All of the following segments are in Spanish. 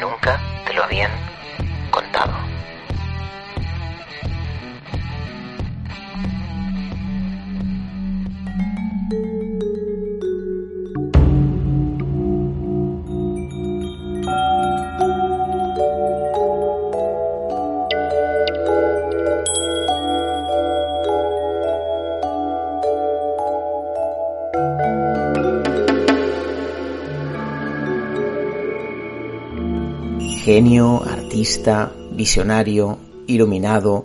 Nunca te lo habían contado. Genio, artista, visionario, iluminado.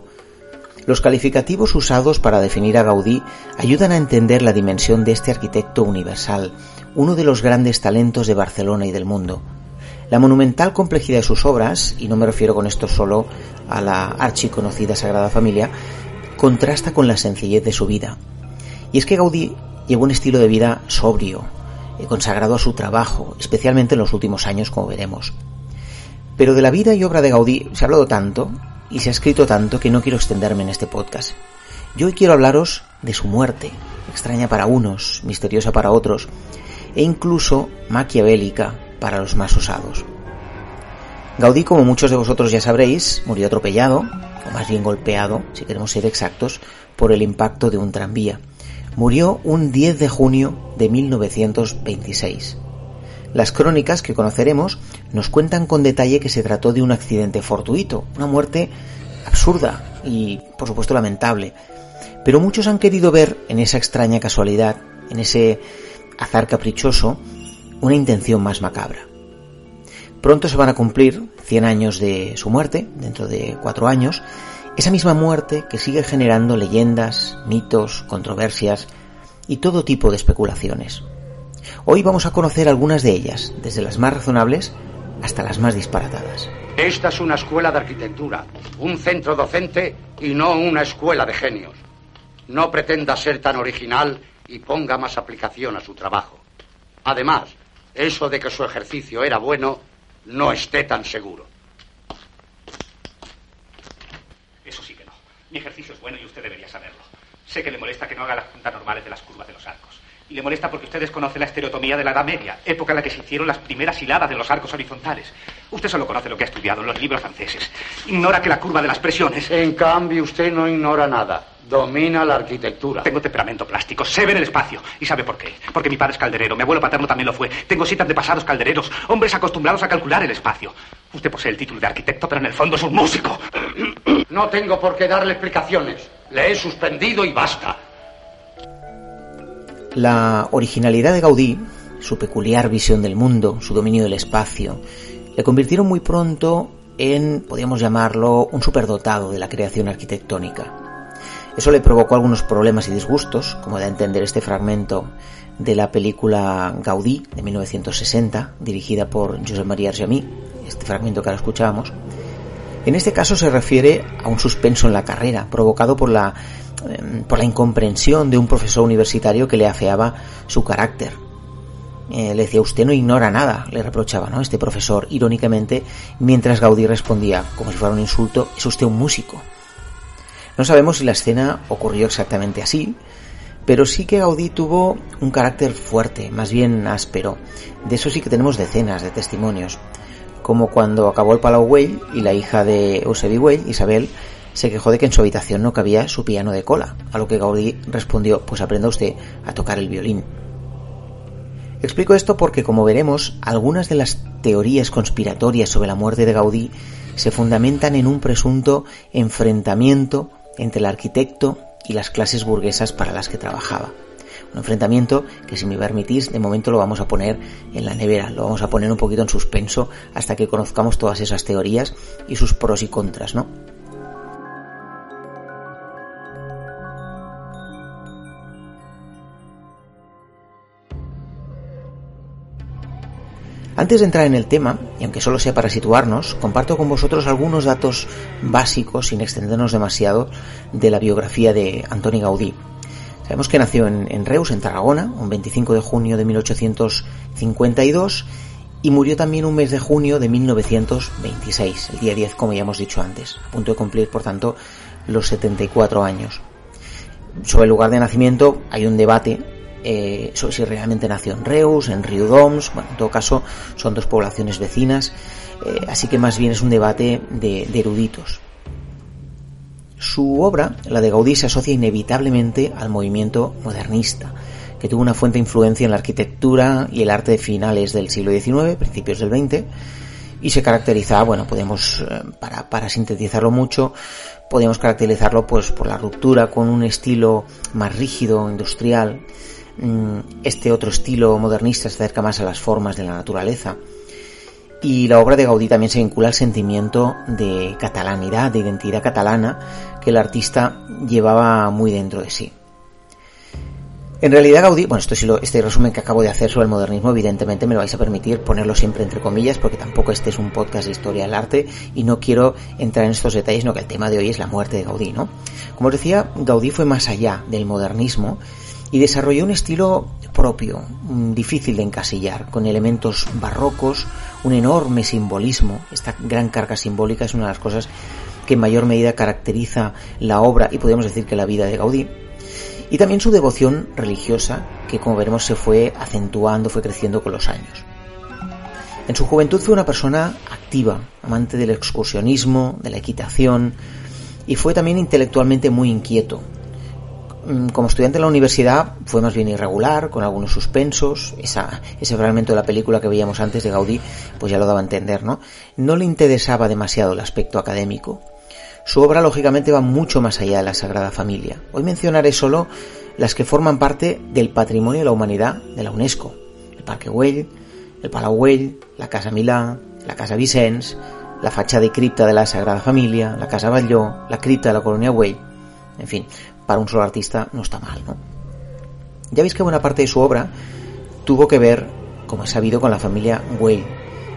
Los calificativos usados para definir a Gaudí ayudan a entender la dimensión de este arquitecto universal, uno de los grandes talentos de Barcelona y del mundo. La monumental complejidad de sus obras, y no me refiero con esto solo a la archiconocida Sagrada Familia, contrasta con la sencillez de su vida. Y es que Gaudí llevó un estilo de vida sobrio, consagrado a su trabajo, especialmente en los últimos años, como veremos. Pero de la vida y obra de Gaudí se ha hablado tanto y se ha escrito tanto que no quiero extenderme en este podcast. Yo hoy quiero hablaros de su muerte, extraña para unos, misteriosa para otros, e incluso maquiavélica para los más osados. Gaudí, como muchos de vosotros ya sabréis, murió atropellado, o más bien golpeado, si queremos ser exactos, por el impacto de un tranvía. Murió un 10 de junio de 1926. Las crónicas que conoceremos nos cuentan con detalle que se trató de un accidente fortuito, una muerte absurda y, por supuesto, lamentable. Pero muchos han querido ver en esa extraña casualidad, en ese azar caprichoso, una intención más macabra. Pronto se van a cumplir 100 años de su muerte, dentro de cuatro años, esa misma muerte que sigue generando leyendas, mitos, controversias y todo tipo de especulaciones. Hoy vamos a conocer algunas de ellas, desde las más razonables hasta las más disparatadas. Esta es una escuela de arquitectura, un centro docente y no una escuela de genios. No pretenda ser tan original y ponga más aplicación a su trabajo. Además, eso de que su ejercicio era bueno, no esté tan seguro. Eso sí que no. Mi ejercicio es bueno y usted debería saberlo. Sé que le molesta que no haga las puntas normales de las curvas de los arcos. Y le molesta porque usted desconoce la estereotomía de la Edad Media, época en la que se hicieron las primeras hiladas de los arcos horizontales. Usted solo conoce lo que ha estudiado en los libros franceses. Ignora que la curva de las presiones... En cambio, usted no ignora nada. Domina la arquitectura. Tengo temperamento plástico, sé ver el espacio. ¿Y sabe por qué? Porque mi padre es calderero, mi abuelo paterno también lo fue. Tengo siete antepasados caldereros, hombres acostumbrados a calcular el espacio. Usted posee el título de arquitecto, pero en el fondo es un músico. No tengo por qué darle explicaciones. Le he suspendido y basta. La originalidad de Gaudí, su peculiar visión del mundo, su dominio del espacio, le convirtieron muy pronto en, podríamos llamarlo, un superdotado de la creación arquitectónica. Eso le provocó algunos problemas y disgustos, como da a entender este fragmento de la película Gaudí de 1960, dirigida por Josep María Argemí, este fragmento que ahora escuchábamos. En este caso se refiere a un suspenso en la carrera, provocado por la Em, por la incomprensión de un profesor universitario que le afeaba su carácter. Eh, le decía, usted no ignora nada, le reprochaba, ¿no? Este profesor, irónicamente, mientras Gaudí respondía, como si fuera un insulto, es usted un músico. No sabemos si la escena ocurrió exactamente así, pero sí que Gaudí tuvo un carácter fuerte, más bien áspero. De eso sí que tenemos decenas de testimonios, como cuando acabó el Palau Güell y la hija de Eusebi Güell, Isabel, se quejó de que en su habitación no cabía su piano de cola, a lo que Gaudí respondió, pues aprenda usted a tocar el violín. Explico esto porque, como veremos, algunas de las teorías conspiratorias sobre la muerte de Gaudí se fundamentan en un presunto enfrentamiento entre el arquitecto y las clases burguesas para las que trabajaba. Un enfrentamiento que si me permitís, de momento lo vamos a poner en la nevera, lo vamos a poner un poquito en suspenso hasta que conozcamos todas esas teorías y sus pros y contras, ¿no? Antes de entrar en el tema, y aunque solo sea para situarnos, comparto con vosotros algunos datos básicos, sin extendernos demasiado, de la biografía de Antoni Gaudí, Sabemos que nació en, Reus, en Tarragona, un 25 de junio de 1852, y murió también un mes de junio de 1926, el día 10 como ya hemos dicho antes, a punto de cumplir por tanto los 74 años. Sobre el lugar de nacimiento hay un debate eh, sobre si realmente nació en Reus, en Riudoms, bueno, en todo caso son dos poblaciones vecinas, eh, así que más bien es un debate de, de eruditos. Su obra, la de Gaudí, se asocia inevitablemente al movimiento modernista, que tuvo una fuente influencia en la arquitectura y el arte de finales del siglo XIX, principios del XX, y se caracteriza, bueno, podemos, eh, para, para sintetizarlo mucho, podemos caracterizarlo pues por la ruptura con un estilo más rígido, industrial. Mm, este otro estilo modernista se acerca más a las formas de la naturaleza. Y la obra de Gaudí también se vincula al sentimiento de catalanidad, de identidad catalana, que el artista llevaba muy dentro de sí. En realidad Gaudí, bueno, esto sí lo, este resumen que acabo de hacer sobre el modernismo, evidentemente me lo vais a permitir ponerlo siempre entre comillas, porque tampoco este es un podcast de historia del arte y no quiero entrar en estos detalles, no que el tema de hoy es la muerte de Gaudí, ¿no? Como os decía, Gaudí fue más allá del modernismo y desarrolló un estilo propio, mm, difícil de encasillar, con elementos barrocos, un enorme simbolismo, esta gran carga simbólica es una de las cosas que en mayor medida caracteriza la obra y podemos decir que la vida de Gaudí y también su devoción religiosa, que como veremos se fue acentuando, fue creciendo con los años. En su juventud fue una persona activa, amante del excursionismo, de la equitación, y fue también intelectualmente muy inquieto. Mm, como estudiante en la universidad fue más bien irregular, con algunos suspensos, ese fragmento de la película que veíamos antes de Gaudí, pues ya lo daba a entender, ¿no? No le interesaba demasiado el aspecto académico, su obra lógicamente va mucho más allá de la Sagrada Familia. Hoy mencionaré solo las que forman parte del patrimonio de la humanidad de la UNESCO. El Parque Güell, el Palau Güell, la Casa Milá, la Casa Vicens, la fachada y cripta de la Sagrada Familia, la Casa Batlló, la cripta de la Colonia Güell. En fin, para un solo artista no está mal, ¿no? Ya veis que buena parte de su obra tuvo que ver, como es sabido, con la familia Güell,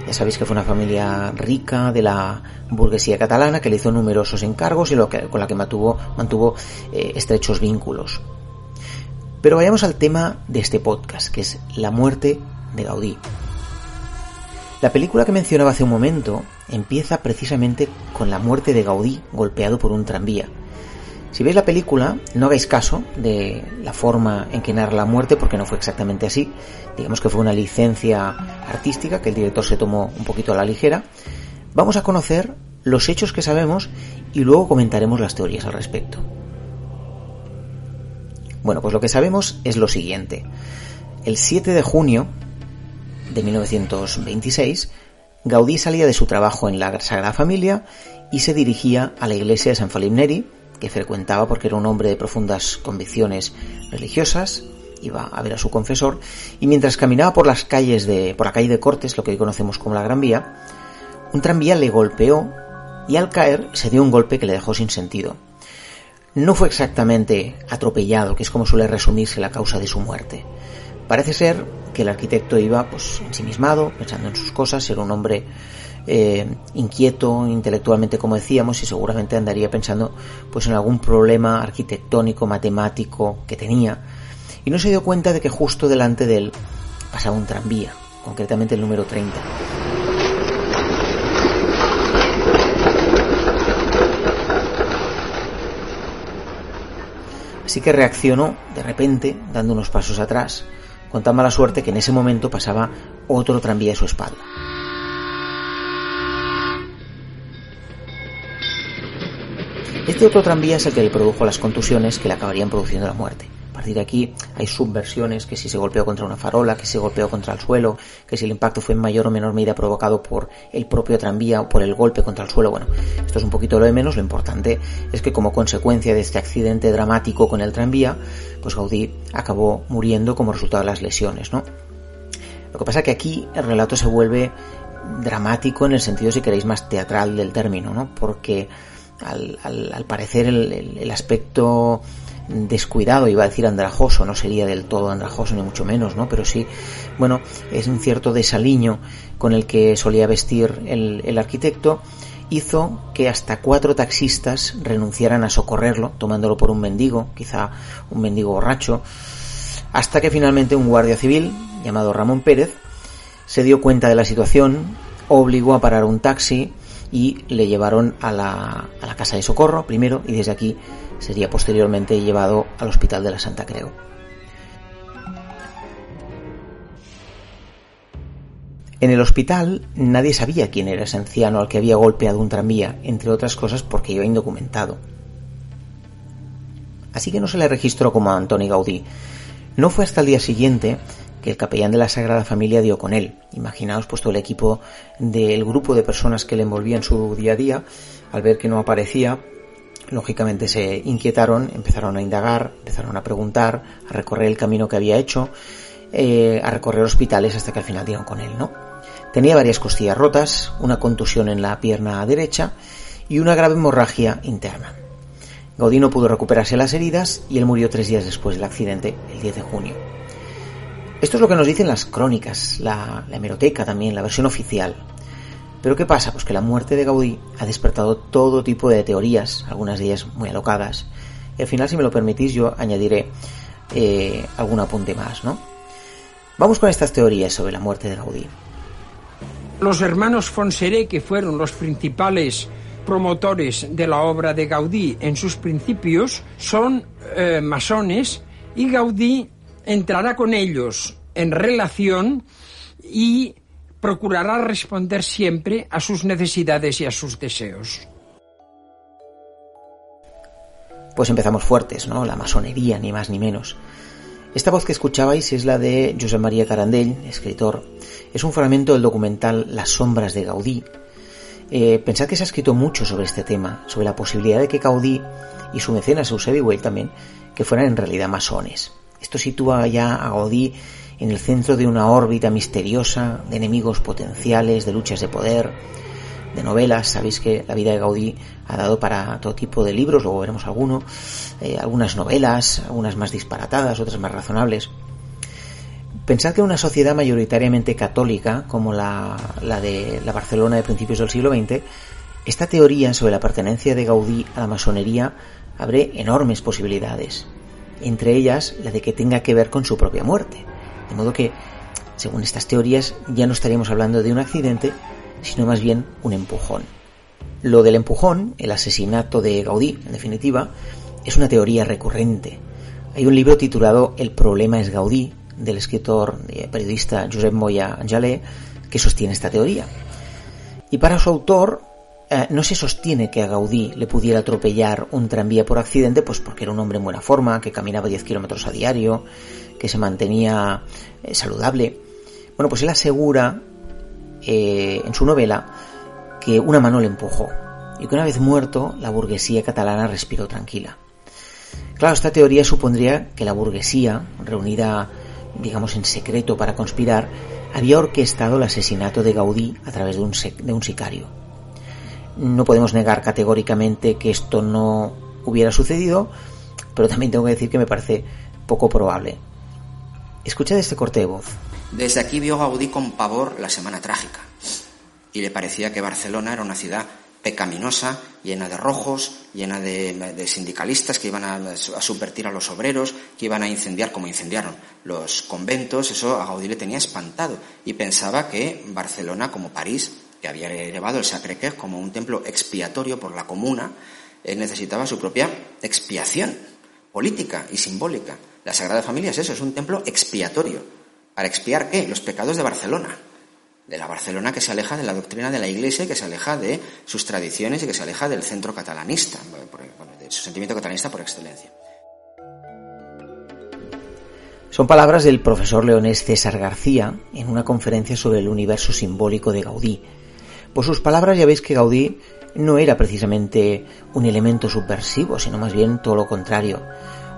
ya sabéis que fue una familia rica de la burguesía catalana que le hizo numerosos encargos y con la que mantuvo, mantuvo eh, estrechos vínculos. Pero vayamos al tema de este podcast, que es la muerte de Gaudí. La película que mencionaba hace un momento empieza precisamente con la muerte de Gaudí golpeado por un tranvía. Si veis la película, no hagáis caso de la forma en que narra la muerte, porque no fue exactamente así. Digamos que fue una licencia artística que el director se tomó un poquito a la ligera. Vamos a conocer los hechos que sabemos y luego comentaremos las teorías al respecto. Bueno, pues lo que sabemos es lo siguiente. El 7 de junio de 1926, Gaudí salía de su trabajo en la Sagrada Familia y se dirigía a la iglesia de San Felip Neri, que frecuentaba porque era un hombre de profundas convicciones religiosas, iba a ver a su confesor, y mientras caminaba por las calles de, por la calle de Cortes, lo que hoy conocemos como la Gran Vía, un tranvía le golpeó y al caer se dio un golpe que le dejó sin sentido. No fue exactamente atropellado, que es como suele resumirse la causa de su muerte. Parece ser que el arquitecto iba pues ensimismado, pensando en sus cosas, era un hombre eh, inquieto intelectualmente, como decíamos, y seguramente andaría pensando pues en algún problema arquitectónico, matemático que tenía, y no se dio cuenta de que justo delante de él pasaba un tranvía, concretamente el número 30. Así que reaccionó de repente, dando unos pasos atrás, con tan mala suerte que en ese momento pasaba otro tranvía a su espalda. Este otro tranvía es el que le produjo las contusiones que le acabarían produciendo la muerte. A partir de aquí hay subversiones, que si se golpeó contra una farola, que si se golpeó contra el suelo, que si el impacto fue en mayor o menor medida provocado por el propio tranvía o por el golpe contra el suelo. Bueno, esto es un poquito lo de menos, lo importante es que como consecuencia de este accidente dramático con el tranvía, pues Gaudí acabó muriendo como resultado de las lesiones, ¿no? Lo que pasa es que aquí el relato se vuelve dramático en el sentido, si queréis, más teatral del término, ¿no? Porque al, parecer el, aspecto descuidado, iba a decir andrajoso, no sería del todo andrajoso ni mucho menos, ¿no? Pero sí, bueno, es un cierto desaliño con el que solía vestir el, el arquitecto hizo que hasta cuatro taxistas renunciaran a socorrerlo, tomándolo por un mendigo, quizá un mendigo borracho, hasta que finalmente un guardia civil, llamado Ramón Pérez, se dio cuenta de la situación, obligó a parar un taxi y le llevaron a la, a la casa de socorro primero y desde aquí sería posteriormente llevado al hospital de la Santa Creu. En el hospital nadie sabía quién era ese anciano al que había golpeado un tranvía, entre otras cosas porque iba indocumentado. Así que no se le registró como Antoni Gaudí. No fue hasta el día siguiente que el capellán de la Sagrada Familia dio con él. Imaginaos puesto el equipo del grupo de personas que le envolvía en su día a día, al ver que no aparecía, lógicamente se inquietaron, empezaron a indagar, empezaron a preguntar, a recorrer el camino que había hecho, eh, a recorrer hospitales hasta que al final dieron con él, ¿no? Tenía varias costillas rotas, una contusión en la pierna derecha y una grave hemorragia interna. Gaudí no pudo recuperarse las heridas y él murió tres días después del accidente, el 10 de junio. Esto es lo que nos dicen las crónicas, la, hemeroteca también, la versión oficial. Pero ¿qué pasa? Pues que la muerte de Gaudí ha despertado todo tipo de teorías, algunas de ellas muy alocadas. Y al final, si me lo permitís, yo añadiré eh, algún apunte más, ¿no? Vamos con estas teorías sobre la muerte de Gaudí. Los hermanos Fonseré, que fueron los principales promotores de la obra de Gaudí en sus principios, son eh, masones y Gaudí entrará con ellos en relación y procurará responder siempre a sus necesidades y a sus deseos. Pues empezamos fuertes, ¿no? La masonería, ni más ni menos. Esta voz que escuchabais es la de José María Carandell, escritor. Es un fragmento del documental Las sombras de Gaudí. Eh, pensad que se ha escrito mucho sobre este tema, sobre la posibilidad de que Gaudí y su mecenas Eusebio Weil también, que fueran en realidad masones. Esto sitúa ya a Gaudí en el centro de una órbita misteriosa de enemigos potenciales, de luchas de poder, de novelas. Sabéis que la vida de Gaudí ha dado para todo tipo de libros, luego veremos alguno, eh, algunas novelas, algunas más disparatadas, otras más razonables. Pensad que una sociedad mayoritariamente católica, como la, la de la Barcelona de principios del siglo XX, esta teoría sobre la pertenencia de Gaudí a la masonería abre enormes posibilidades, entre ellas la de que tenga que ver con su propia muerte. De modo que, según estas teorías, ya no estaríamos hablando de un accidente, sino más bien un empujón. Lo del empujón, el asesinato de Gaudí, en definitiva, es una teoría recurrente. Hay un libro titulado El problema es Gaudí, del escritor y periodista Josep Moya Angelé, que sostiene esta teoría. Y para su autor, eh, no se sostiene que a Gaudí le pudiera atropellar un tranvía por accidente, pues porque era un hombre en buena forma, que caminaba 10 kilómetros a diario, que se mantenía eh, saludable. Bueno, pues él asegura eh, en su novela que una mano le empujó y que una vez muerto la burguesía catalana respiró tranquila. Claro, esta teoría supondría que la burguesía, reunida digamos en secreto para conspirar, había orquestado el asesinato de Gaudí a través de un, de un sicario. No podemos negar categóricamente que esto no hubiera sucedido, pero también tengo que decir que me parece poco probable. Escuchad este corte de voz. Desde aquí vio Gaudí con pavor la Semana Trágica y le parecía que Barcelona era una ciudad pecaminosa, llena de rojos, llena de, sindicalistas que iban a, a, subvertir a los obreros, que iban a incendiar como incendiaron los conventos. Eso a Gaudí le tenía espantado y pensaba que Barcelona, como París, que había elevado el Sacré-Cœur como un templo expiatorio por la comuna, él necesitaba su propia expiación política y simbólica. La Sagrada Familia es eso, es un templo expiatorio ¿Para expiar qué? Los pecados de Barcelona. De la Barcelona que se aleja de la doctrina de la Iglesia, que se aleja de sus tradiciones y que se aleja del centro catalanista, de su sentimiento catalanista por excelencia. Son palabras del profesor leonés César García en una conferencia sobre el universo simbólico de Gaudí. Por sus palabras ya veis que Gaudí no era precisamente un elemento subversivo, sino más bien todo lo contrario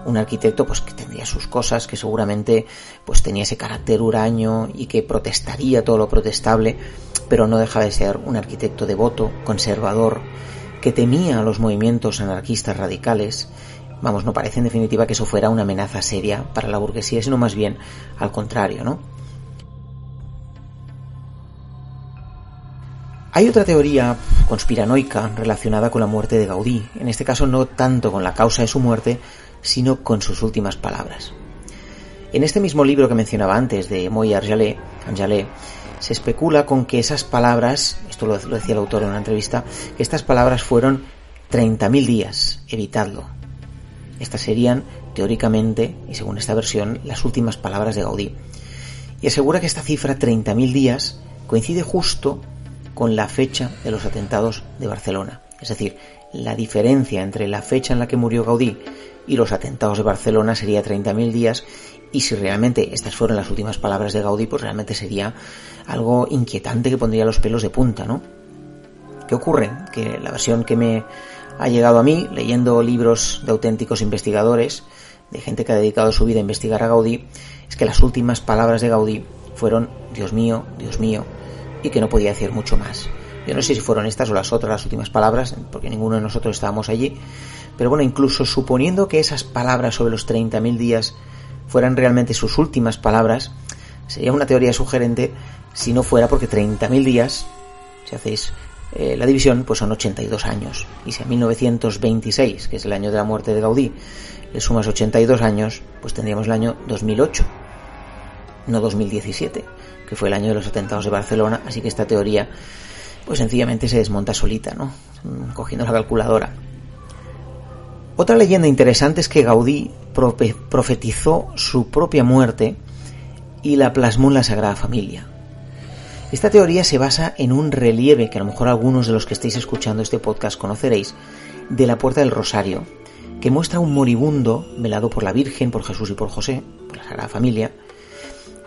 un arquitecto pues que tendría sus cosas, que seguramente pues tenía ese carácter huraño y que protestaría todo lo protestable, pero no deja de ser un arquitecto devoto, conservador, que temía a los movimientos anarquistas radicales Vamos, no parece en definitiva que eso fuera una amenaza seria para la burguesía, sino más bien al contrario, ¿no? Hay otra teoría conspiranoica relacionada con la muerte de Gaudí, en este caso no tanto con la causa de su muerte, sino con sus últimas palabras. En este mismo libro que mencionaba antes, de Moy Arjalé, se especula con que esas palabras, esto lo, decía el autor en una entrevista, que estas palabras fueron 30.000 días, evitadlo. Estas serían, teóricamente, y según esta versión, las últimas palabras de Gaudí. Y asegura que esta cifra, 30.000 días, coincide justo con la fecha de los atentados de Barcelona. Es decir, la diferencia entre la fecha en la que murió Gaudí y los atentados de Barcelona sería 30.000 días y si realmente estas fueron las últimas palabras de Gaudí, pues realmente sería algo inquietante que pondría los pelos de punta, ¿no? ¿Qué ocurre? Que la versión que me ha llegado a mí, leyendo libros de auténticos investigadores, de gente que ha dedicado su vida a investigar a Gaudí, es que las últimas palabras de Gaudí fueron Dios mío, Dios mío, y que no podía decir mucho más. Yo no sé si fueron estas o las otras las últimas palabras, porque ninguno de nosotros estábamos allí, pero bueno, incluso suponiendo que esas palabras sobre los 30.000 días fueran realmente sus últimas palabras, sería una teoría sugerente si no fuera porque 30.000 días, si hacéis eh, la división, pues son 82 años. Y si a 1926, que es el año de la muerte de Gaudí, le sumas 82 años, pues tendríamos el año 2008, no 2017 que fue el año de los atentados de Barcelona, así que esta teoría pues sencillamente se desmonta solita, ¿no? Cogiendo la calculadora. Otra leyenda interesante es que Gaudí profetizó su propia muerte y la plasmó en la Sagrada Familia. Esta teoría se basa en un relieve que a lo mejor algunos de los que estéis escuchando este podcast conoceréis, de la Puerta del Rosario, que muestra un moribundo velado por la Virgen, por Jesús y por José, por la Sagrada Familia.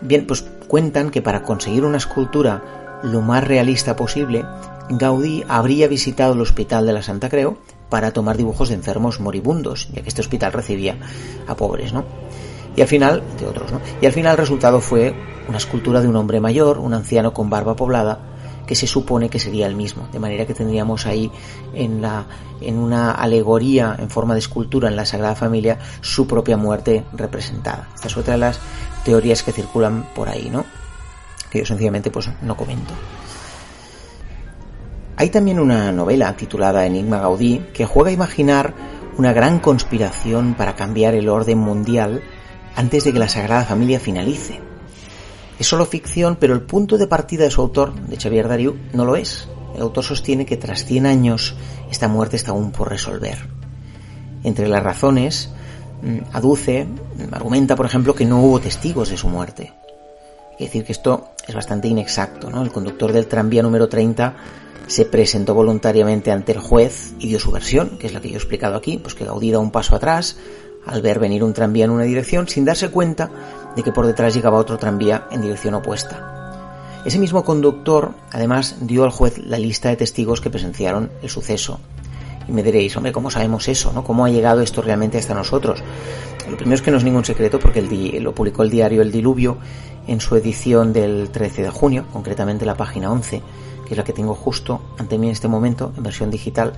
Bien, pues cuentan que para conseguir una escultura lo más realista posible, Gaudí habría visitado el Hospital de la Santa Creu para tomar dibujos de enfermos moribundos, ya que este hospital recibía a pobres, ¿no? Y al final, de otros, ¿no? Y al final el resultado fue una escultura de un hombre mayor, un anciano con barba poblada, que se supone que sería el mismo, de manera que tendríamos ahí en la en una alegoría en forma de escultura en la Sagrada Familia su propia muerte representada. Esta es otra de las teorías que circulan por ahí, ¿no? Que yo sencillamente pues no comento. Hay también una novela titulada Enigma Gaudí que juega a imaginar una gran conspiración para cambiar el orden mundial antes de que la Sagrada Familia finalice. Es solo ficción, pero el punto de partida de su autor, de Xavier Dariu, no lo es. El autor sostiene que tras 100 años esta muerte está aún por resolver. Entre las razones aduce, argumenta, por ejemplo, que no hubo testigos de su muerte. Es decir, que esto es bastante inexacto. El conductor del tranvía número 30 se presentó voluntariamente ante el juez y dio su versión, que es la que yo he explicado aquí, pues que Gaudí da un paso atrás al ver venir un tranvía en una dirección sin darse cuenta de que por detrás llegaba otro tranvía en dirección opuesta. Ese mismo conductor, además, dio al juez la lista de testigos que presenciaron el suceso y me diréis, hombre, ¿cómo sabemos eso? ¿no? ¿Cómo ha llegado esto realmente hasta nosotros? Lo primero es que no es ningún secreto porque lo publicó el diario El Diluvio en su edición del 13 de junio, concretamente la página 11, que es la que tengo justo ante mí en este momento, en versión digital.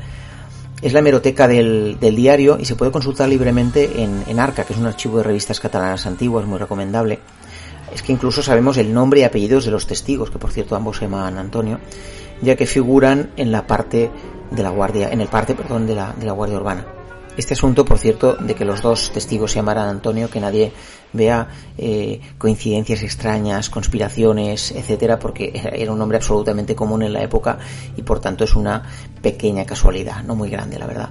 Es la hemeroteca del, del diario y se puede consultar libremente en, en Arca, que es un archivo de revistas catalanas antiguas, muy recomendable. Es que incluso sabemos el nombre y apellidos de los testigos, que por cierto ambos se llaman Antonio, ya que figuran en la parte de la guardia, en el parte, perdón, de la, de la guardia urbana. Este asunto, por cierto, de que los dos testigos se llamaran Antonio, que nadie vea eh, coincidencias extrañas, conspiraciones, etcétera, porque era un nombre absolutamente común en la época y por tanto es una pequeña casualidad, no muy grande, la verdad.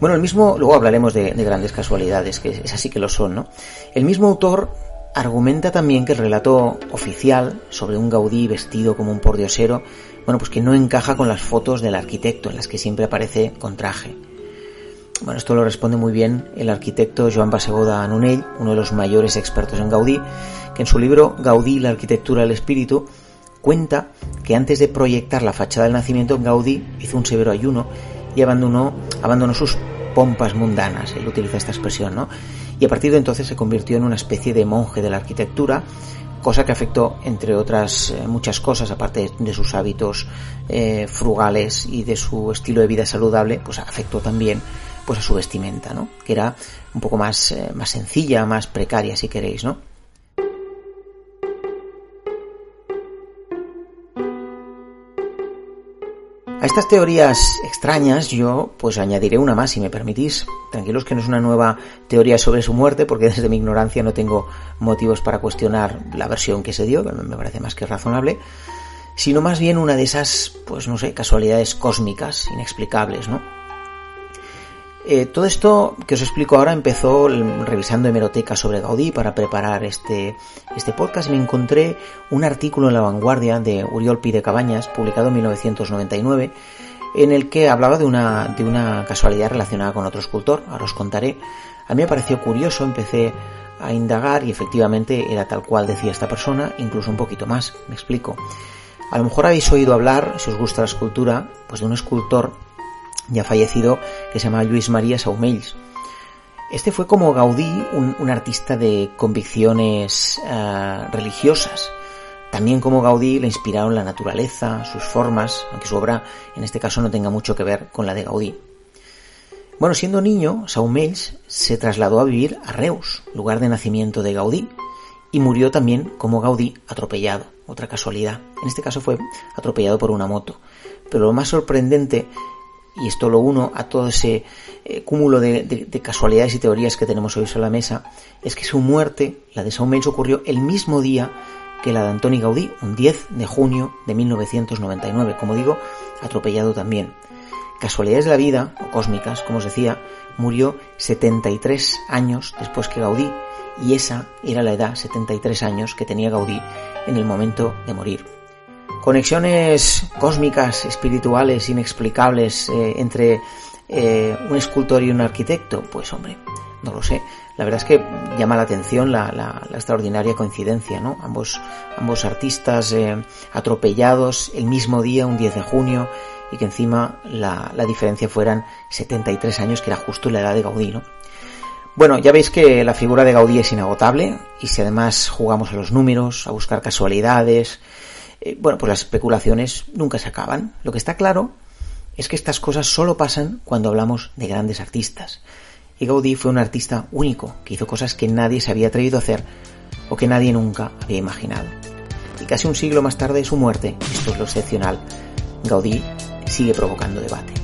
Bueno, el mismo, luego hablaremos de, de grandes casualidades, que es así que lo son, ¿no? El mismo autor argumenta también que el relato oficial sobre un Gaudí vestido como un pordiosero bueno, pues que no encaja con las fotos del arquitecto en las que siempre aparece con traje. Bueno, esto lo responde muy bien el arquitecto Joan Basegoda Nunell, uno de los mayores expertos en Gaudí, que en su libro Gaudí, la arquitectura del espíritu, cuenta que antes de proyectar la fachada del nacimiento, Gaudí hizo un severo ayuno y abandonó, abandonó sus pompas mundanas, él utiliza esta expresión, ¿no? Y a partir de entonces se convirtió en una especie de monje de la arquitectura cosa que afectó, entre otras eh, muchas cosas, aparte de sus hábitos eh, frugales y de su estilo de vida saludable, pues afectó también pues a su vestimenta, ¿no? Que era un poco más, eh, más sencilla, más precaria, si queréis, ¿no? A estas teorías extrañas yo pues añadiré una más si me permitís. Tranquilos que no es una nueva teoría sobre su muerte porque desde mi ignorancia no tengo motivos para cuestionar la versión que se dio, que me parece más que razonable, sino más bien una de esas pues no sé, casualidades cósmicas, inexplicables, ¿no? Eh, todo esto que os explico ahora empezó revisando hemeroteca sobre Gaudí para preparar este, este podcast. Me encontré un artículo en La Vanguardia de Uriol Pide Cabañas, publicado en 1999, en el que hablaba de una, de una casualidad relacionada con otro escultor. Ahora os contaré. A mí me pareció curioso, empecé a indagar y efectivamente era tal cual decía esta persona, incluso un poquito más. Me explico. A lo mejor habéis oído hablar, si os gusta la escultura, pues de un escultor ya fallecido, que se llama Luis María Saumells. Este fue como Gaudí un, artista de convicciones eh, religiosas. También como Gaudí le inspiraron la naturaleza, sus formas, aunque su obra en este caso no tenga mucho que ver con la de Gaudí. Bueno, siendo niño, Saumells se trasladó a vivir a Reus, lugar de nacimiento de Gaudí, y murió también como Gaudí atropellado, otra casualidad. En este caso fue atropellado por una moto. Pero lo más sorprendente y esto lo uno a todo ese eh, cúmulo de, casualidades y teorías que tenemos hoy sobre la mesa, es que su muerte, la de Saumels, ocurrió el mismo día que la de Antoni Gaudí, un 10 de junio de 1999, como digo, atropellado también. Casualidades de la vida, o cósmicas, como os decía, murió 73 años después que Gaudí, y esa era la edad, 73 años, que tenía Gaudí en el momento de morir conexiones cósmicas, espirituales, inexplicables eh, entre eh, un escultor y un arquitecto? Pues hombre, no lo sé. La verdad es que llama la atención la, extraordinaria coincidencia, ¿no? Ambos, ambos artistas eh, atropellados el mismo día, un 10 de junio, y que encima la, la, diferencia fueran 73 años, que era justo la edad de Gaudí, ¿no? Bueno, ya veis que la figura de Gaudí es inagotable, y si además jugamos a los números, a buscar casualidades, eh, bueno, pues las especulaciones nunca se acaban. Lo que está claro es que estas cosas solo pasan cuando hablamos de grandes artistas. Y Gaudí fue un artista único, que hizo cosas que nadie se había atrevido a hacer o que nadie nunca había imaginado. Y casi un siglo más tarde de su muerte, esto es lo excepcional, Gaudí sigue provocando debate.